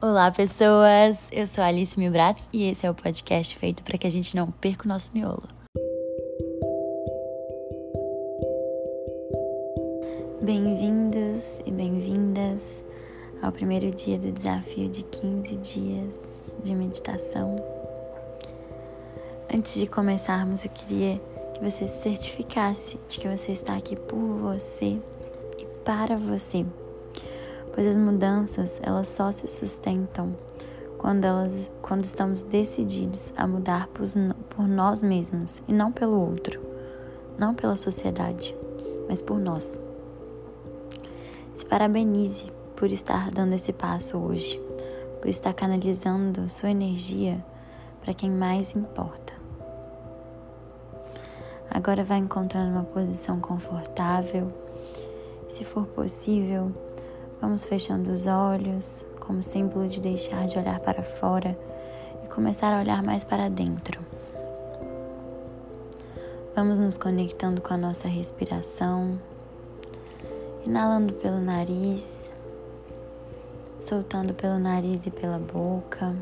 Olá, pessoas! Eu sou Alice Milbratz e esse é o podcast feito para que a gente não perca o nosso miolo. Bem-vindos e bem-vindas ao primeiro dia do desafio de 15 dias de meditação. Antes de começarmos, eu queria que você se certificasse de que você está aqui por você e para você pois as mudanças elas só se sustentam quando, elas, quando estamos decididos a mudar por, por nós mesmos e não pelo outro, não pela sociedade, mas por nós. Se parabenize por estar dando esse passo hoje, por estar canalizando sua energia para quem mais importa. Agora vai encontrando uma posição confortável. Se for possível, Vamos fechando os olhos, como símbolo de deixar de olhar para fora e começar a olhar mais para dentro. Vamos nos conectando com a nossa respiração, inalando pelo nariz, soltando pelo nariz e pela boca.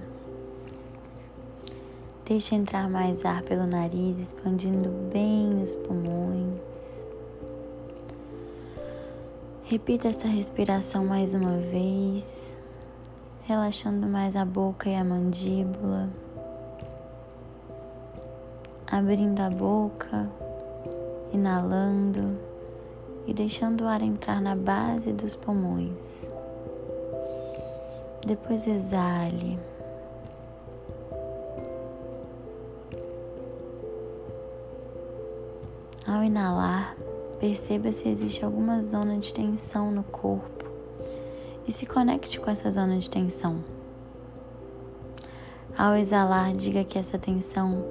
Deixe entrar mais ar pelo nariz, expandindo bem os pulmões. Repita essa respiração mais uma vez, relaxando mais a boca e a mandíbula, abrindo a boca, inalando e deixando o ar entrar na base dos pulmões. Depois exale. Ao inalar, Perceba se existe alguma zona de tensão no corpo e se conecte com essa zona de tensão. Ao exalar, diga que essa tensão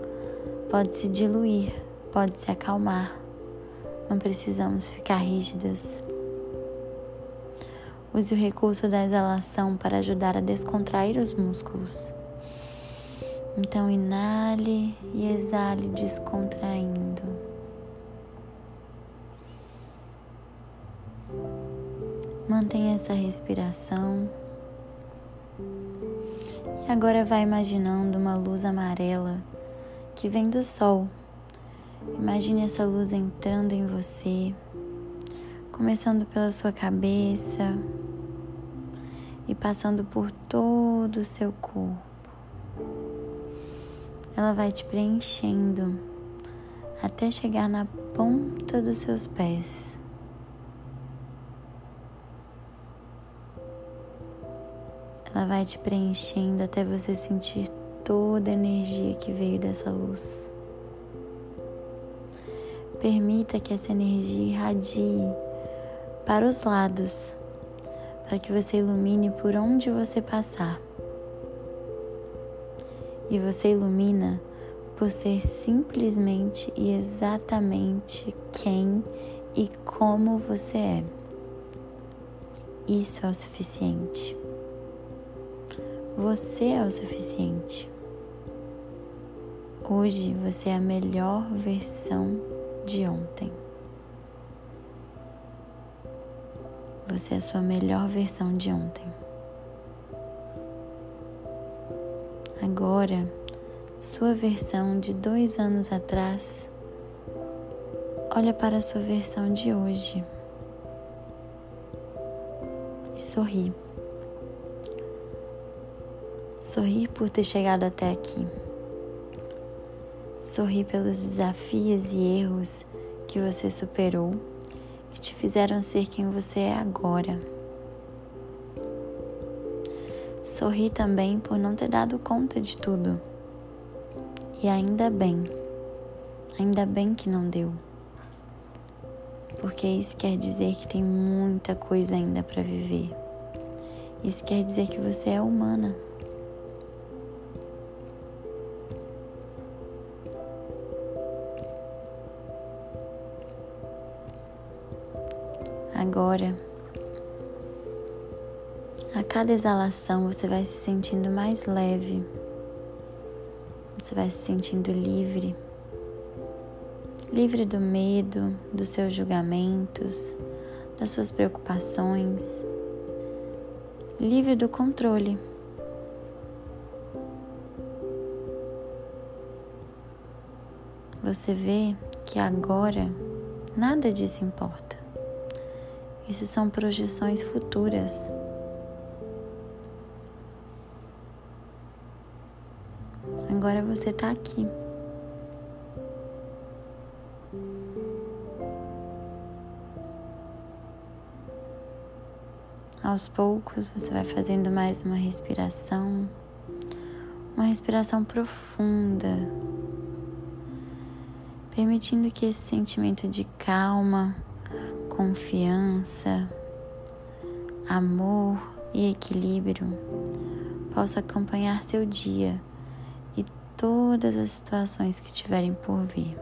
pode se diluir, pode se acalmar. Não precisamos ficar rígidas. Use o recurso da exalação para ajudar a descontrair os músculos. Então, inale e exale descontraindo. Mantenha essa respiração. E agora vai imaginando uma luz amarela que vem do sol. Imagine essa luz entrando em você, começando pela sua cabeça e passando por todo o seu corpo. Ela vai te preenchendo até chegar na ponta dos seus pés. Ela vai te preenchendo até você sentir toda a energia que veio dessa luz. Permita que essa energia irradie para os lados, para que você ilumine por onde você passar. E você ilumina por ser simplesmente e exatamente quem e como você é. Isso é o suficiente. Você é o suficiente. Hoje você é a melhor versão de ontem. Você é a sua melhor versão de ontem. Agora, sua versão de dois anos atrás, olha para a sua versão de hoje e sorri. Sorrir por ter chegado até aqui. Sorrir pelos desafios e erros que você superou, que te fizeram ser quem você é agora. Sorri também por não ter dado conta de tudo. E ainda bem, ainda bem que não deu. Porque isso quer dizer que tem muita coisa ainda para viver. Isso quer dizer que você é humana. Agora, a cada exalação você vai se sentindo mais leve, você vai se sentindo livre, livre do medo, dos seus julgamentos, das suas preocupações, livre do controle. Você vê que agora nada disso importa. Isso são projeções futuras. Agora você está aqui. Aos poucos você vai fazendo mais uma respiração, uma respiração profunda, permitindo que esse sentimento de calma, confiança, amor e equilíbrio possa acompanhar seu dia e todas as situações que tiverem por vir.